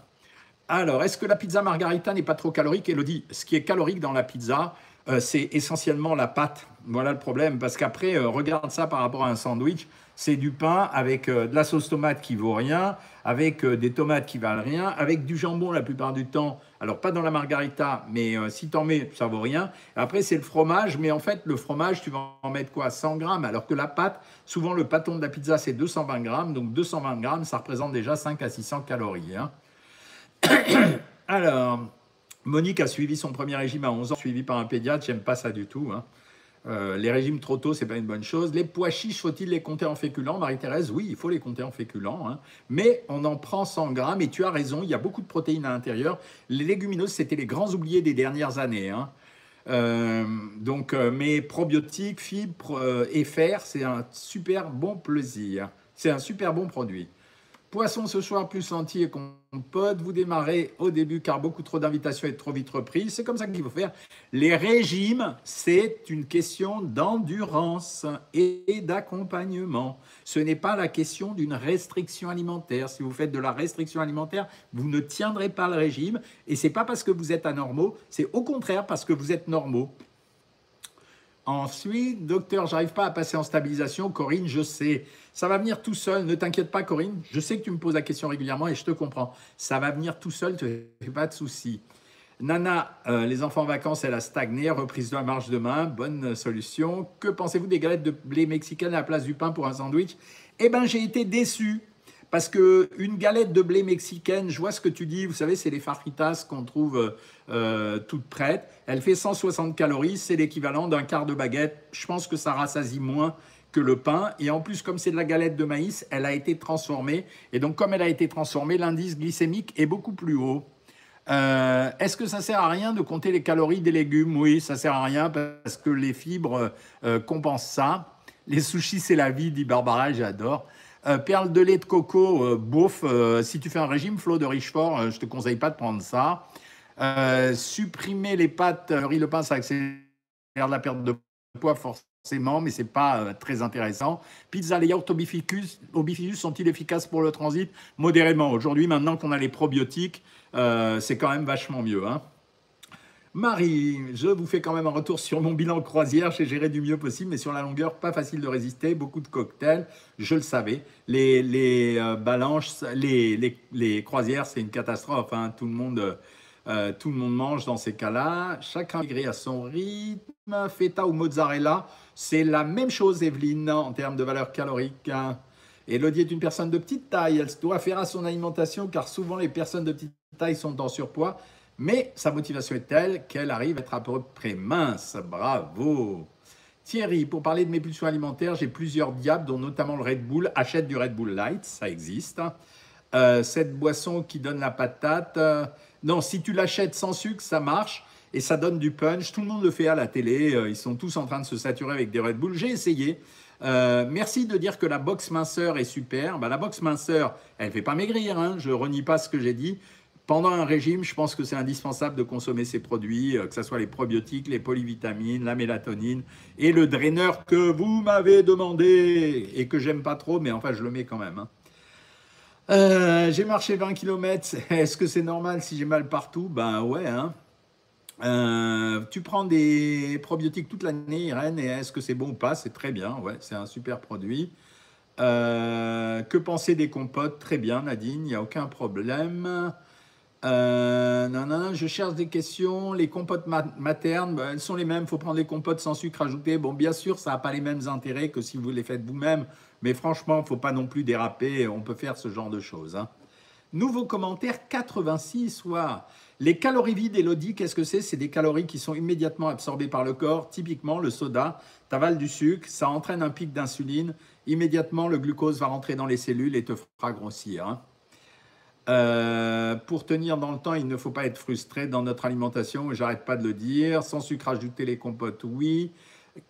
Alors, est-ce que la pizza margarita n'est pas trop calorique? Elodie, ce qui est calorique dans la pizza, euh, c'est essentiellement la pâte. Voilà le problème, parce qu'après, regarde ça par rapport à un sandwich, c'est du pain avec euh, de la sauce tomate qui vaut rien, avec des tomates qui valent rien, avec du jambon la plupart du temps. Alors pas dans la margarita, mais si tu en mets, ça vaut rien. Après, c'est le fromage, mais en fait, le fromage, tu vas en mettre quoi 100 grammes, alors que la pâte, souvent le pâton de la pizza, c'est 220 grammes, donc 220 grammes, ça représente déjà 5 à 600 calories. Hein. alors, Monique a suivi son premier régime à 11 ans, suivi par un pédiatre. J'aime pas ça du tout. Hein. Euh, les régimes trop tôt, c'est pas une bonne chose. Les pois chiches, faut-il les compter en féculents? Marie-Thérèse, oui, il faut les compter en féculents. Hein. Mais on en prend 100 grammes et tu as raison, il y a beaucoup de protéines à l'intérieur. Les légumineuses, c'était les grands oubliés des dernières années. Hein. Euh, donc, euh, mes probiotiques, fibres et fer, c'est un super bon plaisir. C'est un super bon produit. Poisson ce soir plus entier et compote. Vous démarrez au début car beaucoup trop d'invitations et trop vite reprises. C'est comme ça qu'il faut faire. Les régimes, c'est une question d'endurance et d'accompagnement. Ce n'est pas la question d'une restriction alimentaire. Si vous faites de la restriction alimentaire, vous ne tiendrez pas le régime. Et c'est pas parce que vous êtes anormaux, c'est au contraire parce que vous êtes normaux. Ensuite, docteur, j'arrive pas à passer en stabilisation. Corinne, je sais. Ça va venir tout seul. Ne t'inquiète pas, Corinne. Je sais que tu me poses la question régulièrement et je te comprends. Ça va venir tout seul, tu fais pas de soucis. Nana, euh, les enfants en vacances, elle a stagné, reprise de la marche demain, bonne solution. Que pensez-vous des galettes de blé mexicaines à la place du pain pour un sandwich? Eh bien, j'ai été déçu. Parce que une galette de blé mexicaine, je vois ce que tu dis, vous savez, c'est les fajitas qu'on trouve euh, euh, toutes prêtes. Elle fait 160 calories, c'est l'équivalent d'un quart de baguette. Je pense que ça rassasie moins que le pain. Et en plus, comme c'est de la galette de maïs, elle a été transformée. Et donc, comme elle a été transformée, l'indice glycémique est beaucoup plus haut. Euh, est-ce que ça sert à rien de compter les calories des légumes? Oui, ça sert à rien parce que les fibres compensent ça. Les sushis, c'est la vie, dit Barbara, j'adore. Euh, perle de lait de coco, euh, bouffe. Euh, si tu fais un régime flot de Richefort, je te conseille pas de prendre ça. supprimer les pâtes, riz, le pain, ça accélère la perte de poids forcément, mais c'est pas très intéressant. Pizza, les yaourts au bifidus, sont-ils efficaces pour le transit? Modérément. Aujourd'hui, maintenant qu'on a les probiotiques, c'est quand même vachement mieux. Hein. Marie, je vous fais quand même un retour sur mon bilan croisière. J'ai géré du mieux possible, mais sur la longueur, pas facile de résister. Beaucoup de cocktails, je le savais. Les, euh, balances, les, croisières, c'est une catastrophe. Hein. Tout, le monde, euh, tout le monde mange dans ces cas-là. Chacun migré à son rythme. Feta ou mozzarella, c'est la même chose, Evelyne, en termes de valeur calorique. Hein. Elodie est une personne de petite taille. Elle doit faire à son alimentation car souvent les personnes de petite taille sont en surpoids mais sa motivation est telle qu'elle arrive à être à peu près mince. Bravo Thierry, pour parler de mes pulsions alimentaires, j'ai plusieurs diables, dont notamment le Red Bull. Achète du Red Bull Light, ça existe. Euh, cette boisson qui donne la patate. Euh, non, si tu l'achètes sans sucre, ça marche et ça donne du punch. Tout le monde le fait à la télé. Euh, ils sont tous en train de se saturer avec des Red Bull. J'ai essayé. merci de dire que la box minceur est super. Bah, la box minceur, elle ne fait pas maigrir. Hein. Je renie pas ce que j'ai dit. Pendant un régime, je pense que c'est indispensable de consommer ces produits, euh, que ce soit les probiotiques, les polyvitamines, la mélatonine et le draineur que vous m'avez demandé et que j'aime pas trop, mais enfin je le mets quand même. Hein. Euh, j'ai marché 20 km, est-ce que c'est normal si j'ai mal partout? Ben ouais. Hein. Euh, tu prends des probiotiques toute l'année, Irène, et est-ce que c'est bon ou pas? C'est très bien, ouais, c'est un super produit. que penser des compotes? Très bien, Nadine, il n'y a aucun problème. Euh, non, non, je cherche des questions. Les compotes maternes, ben, elles sont les mêmes. Il faut prendre les compotes sans sucre ajouté. Bon, bien sûr, ça n'a pas les mêmes intérêts que si vous les faites vous-même. Mais franchement, il ne faut pas non plus déraper. On peut faire ce genre de choses. Hein. Nouveau commentaire 86, soit Les calories vides, Elodie, qu'est-ce que c'est? C'est des calories qui sont immédiatement absorbées par le corps. Typiquement, le soda, tu avales du sucre, ça entraîne un pic d'insuline. Immédiatement, le glucose va rentrer dans les cellules et te fera grossir. Hein. Euh, pour tenir dans le temps, il ne faut pas être frustré dans notre alimentation, j'arrête pas de le dire. Sans sucre ajouté, les compotes, oui.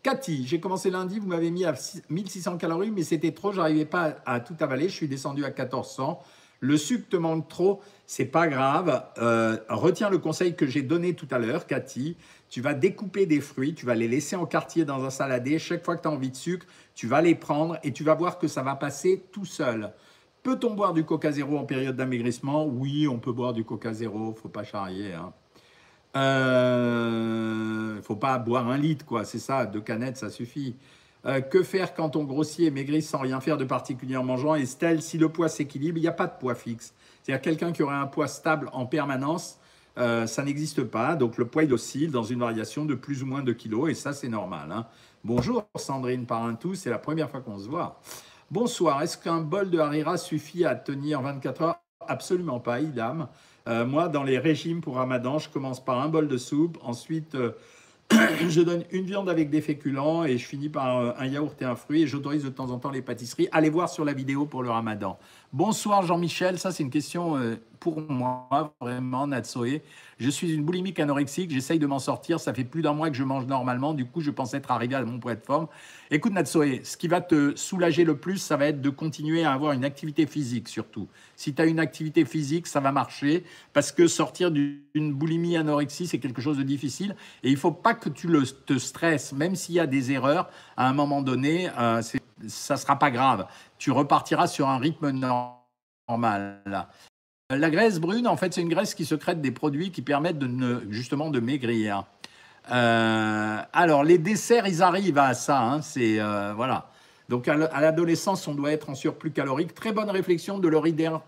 Cathy, j'ai commencé lundi, vous m'avez mis à 1600 calories, mais c'était trop, j'arrivais pas à tout avaler, je suis descendu à 1400. Le sucre te manque trop, c'est pas grave. Euh, retiens le conseil que j'ai donné tout à l'heure, Cathy. Tu vas découper des fruits, tu vas les laisser en quartier dans un saladier. Chaque fois que tu as envie de sucre, tu vas les prendre et tu vas voir que ça va passer tout seul. Peut-on boire du Coca Zéro en période d'amaigrissement? Oui, on peut boire du Coca Zéro, faut pas charrier. Hein. Euh, faut pas boire un litre, quoi. C'est ça, deux canettes, ça suffit. Euh, que faire quand on grossit et maigrit sans rien faire de particulier en mangeant? Estelle, si le poids s'équilibre, il n'y a pas de poids fixe. C'est-à-dire quelqu'un qui aurait un poids stable en permanence, euh, ça n'existe pas. Donc le poids, il oscille dans une variation de plus ou moins de kilos, et ça, c'est normal. Hein. Bonjour Sandrine par un tout, c'est la première fois qu'on se voit. Bonsoir, est-ce qu'un bol de harira suffit à tenir 24 heures? Absolument pas, idam. Euh, moi, dans les régimes pour Ramadan, je commence par un bol de soupe, ensuite je donne une viande avec des féculents et je finis par euh, un yaourt et un fruit et j'autorise de temps en temps les pâtisseries. Allez voir sur la vidéo pour le ramadan. Bonsoir Jean-Michel, ça c'est une question euh, pour moi, vraiment, Natsoé. Je suis une boulimique anorexique, j'essaye de m'en sortir, ça fait plus d'un mois que je mange normalement, du coup je pense être arrivé à mon point de forme. Écoute Natsoé, ce qui va te soulager le plus, ça va être de continuer à avoir une activité physique surtout. Si tu as une activité physique, ça va marcher, parce que sortir d'une boulimie anorexie, c'est quelque chose de difficile, et il faut pas que tu le, te stresses, même s'il y a des erreurs, à un moment donné, euh, ça sera pas grave. Tu repartiras sur un rythme normal. La graisse brune, en fait, c'est une graisse qui secrète des produits qui permettent justement de maigrir. Euh, alors, les desserts, ils arrivent à ça. Hein, c'est euh, voilà. Donc, à l'adolescence, on doit être en surplus calorique. Très bonne réflexion de l'oridaire,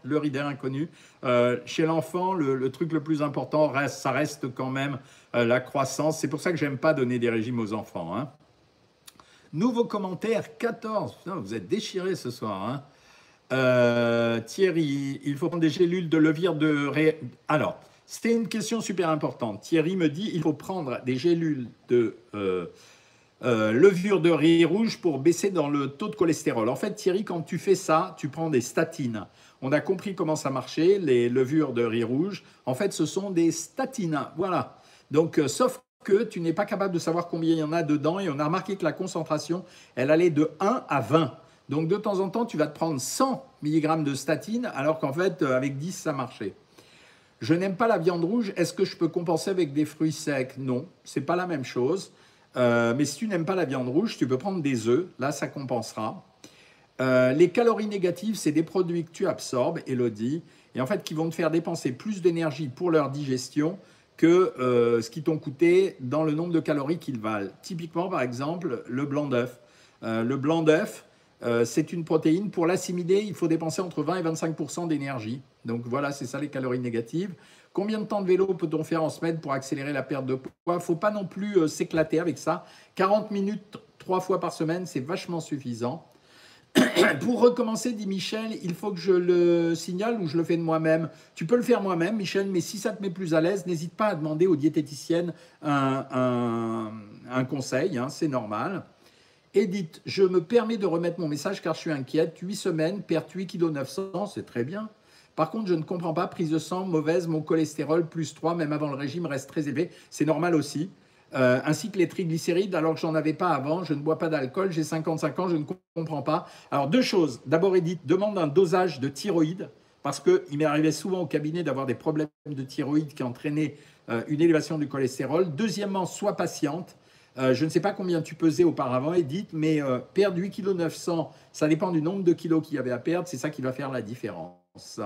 inconnu. Euh, chez l'enfant, le, truc le plus important, reste, ça reste quand même la croissance. C'est pour ça que j'aime pas donner des régimes aux enfants. Hein. Nouveau commentaire, 14. vous êtes déchirés ce soir. Hein. Euh, Thierry, il faut prendre des gélules de levure de... Ré... Alors, c'est une question super importante. Thierry me dit, il faut prendre des gélules de euh, euh, levure de riz rouge pour baisser dans le taux de cholestérol. En fait, Thierry, quand tu fais ça, tu prends des statines. On a compris comment ça marchait, les levures de riz rouge. En fait, ce sont des statines. Voilà. Donc, sauf que tu n'es pas capable de savoir combien il y en a dedans et on a remarqué que la concentration, elle allait de 1 à 20. Donc de temps en temps, tu vas te prendre 100 mg de statine, alors qu'en fait, euh, avec 10, ça marchait. Je n'aime pas la viande rouge. Est-ce que je peux compenser avec des fruits secs? Non, c'est pas la même chose. Euh, mais si tu n'aimes pas la viande rouge, tu peux prendre des œufs. Là, ça compensera. Euh, les calories négatives, c'est des produits que tu absorbes, Elodie, et en fait qui vont te faire dépenser plus d'énergie pour leur digestion que ce qui t'ont coûté dans le nombre de calories qu'ils valent. Typiquement, par exemple, le blanc d'œuf. le blanc d'œuf, euh, c'est une protéine. Pour l'assimiler, il faut dépenser entre 20 et 25% d'énergie. Donc voilà, c'est ça les calories négatives. Combien de temps de vélo peut-on faire en semaine pour accélérer la perte de poids? Il ne faut pas non plus euh, s'éclater avec ça. 40 minutes trois fois par semaine, c'est vachement suffisant. pour recommencer, dit Michel, il faut que je le signale ou je le fais de moi-même. Tu peux le faire moi-même, Michel, mais si ça te met plus à l'aise, n'hésite pas à demander aux diététiciennes un, conseil, hein, c'est normal. Edith, je me permets de remettre mon message car je suis inquiète. 8 semaines, perte 8 kg 900, c'est très bien. Par contre, je ne comprends pas, prise de sang mauvaise, mon cholestérol plus 3, même avant le régime, reste très élevé. C'est normal aussi. Euh, ainsi que les triglycérides, alors que j'en avais pas avant. Je ne bois pas d'alcool, j'ai 55 ans, je ne comprends pas. Alors, deux choses. D'abord, Edith, demande un dosage de thyroïde, parce qu'il m'est arrivé souvent au cabinet d'avoir des problèmes de thyroïde qui entraînaient euh, une élévation du cholestérol. Deuxièmement, sois patiente. Euh, je ne sais pas combien tu pesais auparavant, Edith, mais perdre 8 kg 900, ça dépend du nombre de kilos qu'il y avait à perdre, c'est ça qui va faire la différence.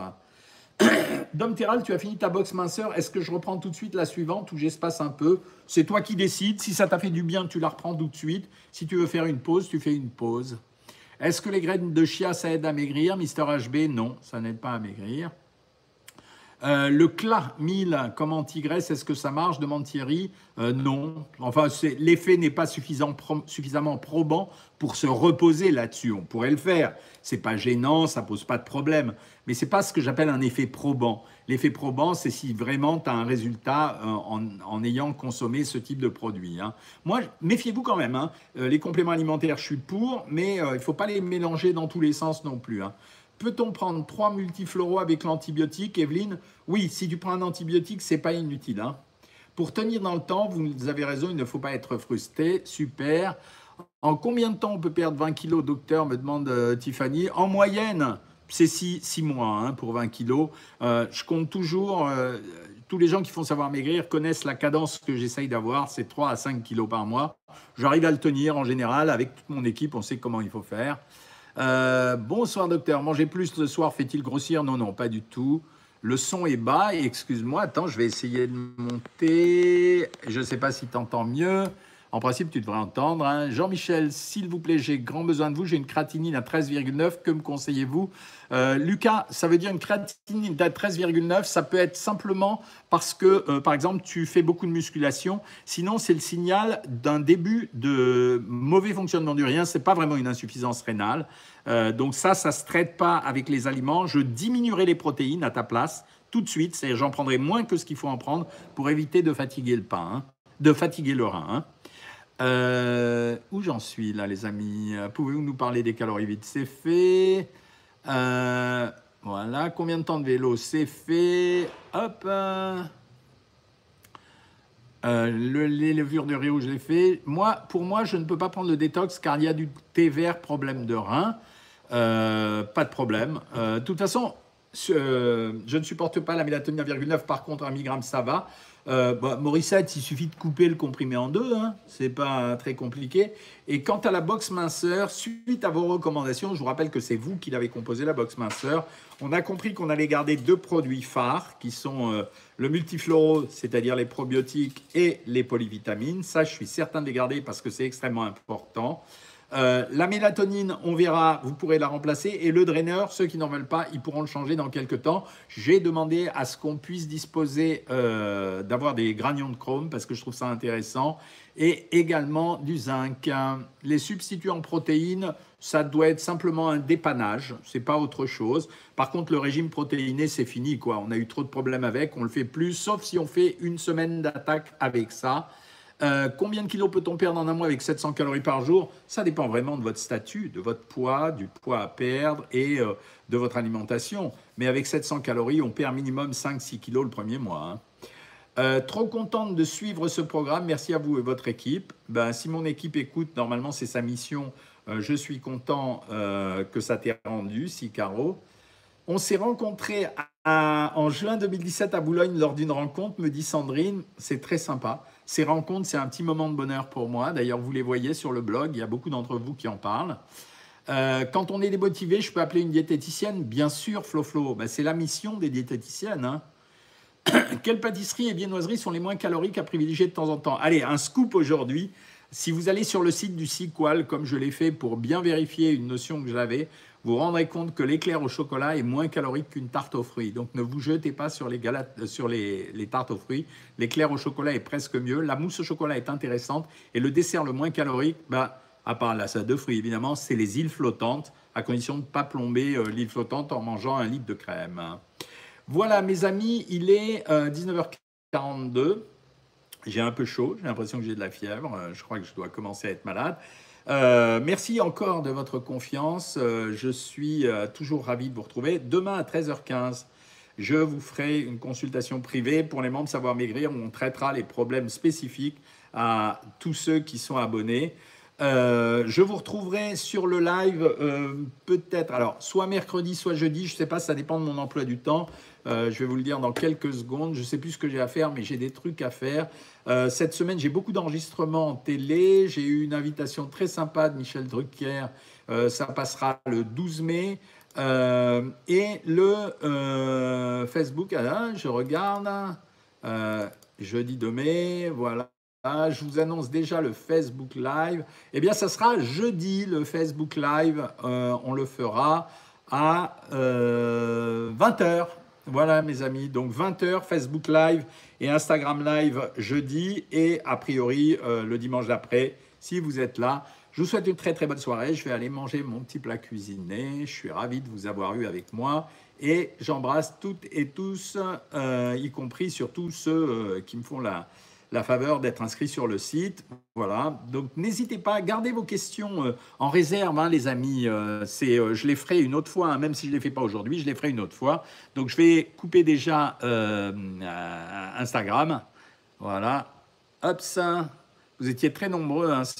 Dom Terral, tu as fini ta boxe minceur. Est-ce que je reprends tout de suite la suivante ou j'espace un peu? C'est toi qui décides. Si ça t'a fait du bien, tu la reprends tout de suite. Si tu veux faire une pause, tu fais une pause. Est-ce que les graines de chia, ça aide à maigrir? Mister HB, non, ça n'aide pas à maigrir. Euh, le CLA 1000 comme anti-graisse, est-ce que ça marche? demande Thierry. Euh, non. Enfin, l'effet n'est pas suffisamment probant pour se reposer là-dessus. On pourrait le faire. C'est pas gênant, ça pose pas de problème. Mais c'est pas ce que j'appelle un effet probant. L'effet probant, c'est si vraiment tu as un résultat euh, en, ayant consommé ce type de produit. Hein. Moi, méfiez-vous quand même. Hein. les compléments alimentaires, je suis pour, mais il ne faut pas les mélanger dans tous les sens non plus. Hein. Peut-on prendre trois multifloraux avec l'antibiotique, Evelyne Oui, si tu prends un antibiotique, c'est pas inutile. Hein. Pour tenir dans le temps, vous avez raison, il ne faut pas être frustré. Super. En combien de temps on peut perdre 20 kilos, docteur me demande euh, Tiffany. En moyenne, c'est six, mois hein, pour 20 kilos. Euh, je compte toujours, euh, tous les gens qui font savoir maigrir connaissent la cadence que j'essaye d'avoir, c'est 3 à 5 kilos par mois. J'arrive à le tenir en général, avec toute mon équipe, on sait comment il faut faire. Euh, bonsoir docteur, manger plus le soir fait-il grossir? Non, non, pas du tout. Le son est bas, excuse-moi, attends, je vais essayer de monter. Je ne sais pas si tu entends mieux. En principe, tu devrais entendre. Hein. Jean-Michel, s'il vous plaît, j'ai grand besoin de vous. J'ai une créatinine à 13,9. Que me conseillez-vous? Euh, Lucas, ça veut dire une créatinine à 13,9. Ça peut être simplement parce que, euh, par exemple, tu fais beaucoup de musculation. Sinon, c'est le signal d'un début de mauvais fonctionnement du rien. Ce n'est pas vraiment une insuffisance rénale. Euh, donc ça, ça ne se traite pas avec les aliments. Je diminuerai les protéines à ta place tout de suite. C'est-à-dire, j'en prendrai moins que ce qu'il faut en prendre pour éviter de fatiguer le pain, hein. de fatiguer le rein. Hein. Euh, où j'en suis là, les amis? Pouvez-vous nous parler des calories vides? C'est fait. Euh, voilà. Combien de temps de vélo? C'est fait. Hop. Euh, les levures de riz, je l'ai fait. Moi, pour moi, je ne peux pas prendre le détox car il y a du thé vert, problème de rein. pas de problème. de toute façon, je ne supporte pas la mélatonine 1,9. Par contre, un milligramme, ça va. Euh, bah, il suffit de couper le comprimé en deux, hein, c'est pas très compliqué. Et quant à la box minceur, suite à vos recommandations, je vous rappelle que c'est vous qui l'avez composé la box minceur. On a compris qu'on allait garder deux produits phares qui sont euh, le multifloro, c'est-à-dire les probiotiques et les polyvitamines. Ça, je suis certain de les garder parce que c'est extrêmement important. Euh, la mélatonine, on verra, vous pourrez la remplacer. Et le draineur, ceux qui n'en veulent pas, ils pourront le changer dans quelques temps. J'ai demandé à ce qu'on puisse disposer euh, d'avoir des granions de chrome parce que je trouve ça intéressant. Et également du zinc. Les substituts en protéines, ça doit être simplement un dépannage, c'est pas autre chose. Par contre, le régime protéiné, c'est fini, quoi. On a eu trop de problèmes avec, on le fait plus, sauf si on fait une semaine d'attaque avec ça. Euh, combien de kilos peut-on perdre en un mois avec 700 calories par jour? Ça dépend vraiment de votre statut, de votre poids, du poids à perdre et euh, de votre alimentation. Mais avec 700 calories, on perd minimum 5-6 kilos le premier mois. Hein. Euh, trop contente de suivre ce programme. Merci à vous et votre équipe. Ben, si mon équipe écoute, normalement c'est sa mission. je suis content que ça t'ait rendu, si Caro. On s'est rencontrés en juin 2017 à Boulogne lors d'une rencontre, me dit Sandrine. C'est très sympa. Ces rencontres, c'est un petit moment de bonheur pour moi. D'ailleurs, vous les voyez sur le blog, il y a beaucoup d'entre vous qui en parlent. Euh, quand on est démotivé, je peux appeler une diététicienne Bien sûr, Flo Flo, ben, c'est la mission des diététiciennes. Hein. Quelles pâtisseries et viennoiseries sont les moins caloriques à privilégier de temps en temps? Allez, un scoop aujourd'hui. Si vous allez sur le site du Sequal, comme je l'ai fait pour bien vérifier une notion que j'avais, vous rendrez compte que l'éclair au chocolat est moins calorique qu'une tarte aux fruits. Donc ne vous jetez pas sur les, euh, sur les, tartes aux fruits. L'éclair au chocolat est presque mieux. La mousse au chocolat est intéressante. Et le dessert le moins calorique, bah, à part la salade de fruits évidemment, c'est les îles flottantes, à condition de ne pas plomber euh, l'île flottante en mangeant un litre de crème. Voilà mes amis, il est 19h42. Euh, j'ai un peu chaud, j'ai l'impression que j'ai de la fièvre, je crois que je dois commencer à être malade. Euh, merci encore de votre confiance. Euh, je suis euh, toujours ravi de vous retrouver. Demain à 13h15, je vous ferai une consultation privée pour les membres Savoir Maigrir où on traitera les problèmes spécifiques à tous ceux qui sont abonnés. je vous retrouverai sur le live peut-être, alors soit mercredi, soit jeudi, je ne sais pas, ça dépend de mon emploi du temps. Je vais vous le dire dans quelques secondes. Je ne sais plus ce que j'ai à faire, mais j'ai des trucs à faire. Euh, cette semaine, j'ai beaucoup d'enregistrements en télé. J'ai eu une invitation très sympa de Michel Drucker. Euh, ça passera le 12 mai. Euh, et le Facebook, ah, je regarde, jeudi 2 mai, voilà. je vous annonce déjà le Facebook Live. Eh bien, ça sera jeudi, le Facebook Live. on le fera à 20h. Voilà, mes amis. Donc, 20h, Facebook Live et Instagram Live jeudi et a priori euh, le dimanche d'après, si vous êtes là. Je vous souhaite une très très bonne soirée. Je vais aller manger mon petit plat cuisiné. Je suis ravi de vous avoir eu avec moi. Et j'embrasse toutes et tous, euh, y compris surtout ceux euh, qui me font la, la faveur d'être inscrit sur le site. Voilà. Donc n'hésitez pas, gardez vos questions euh, en réserve, hein, les amis. Euh, c'est, euh, je les ferai une autre fois, hein, même si je ne les fais pas aujourd'hui, je les ferai une autre fois. Donc je vais couper déjà Instagram. Voilà. Hop, ça. Vous étiez très nombreux. Hein.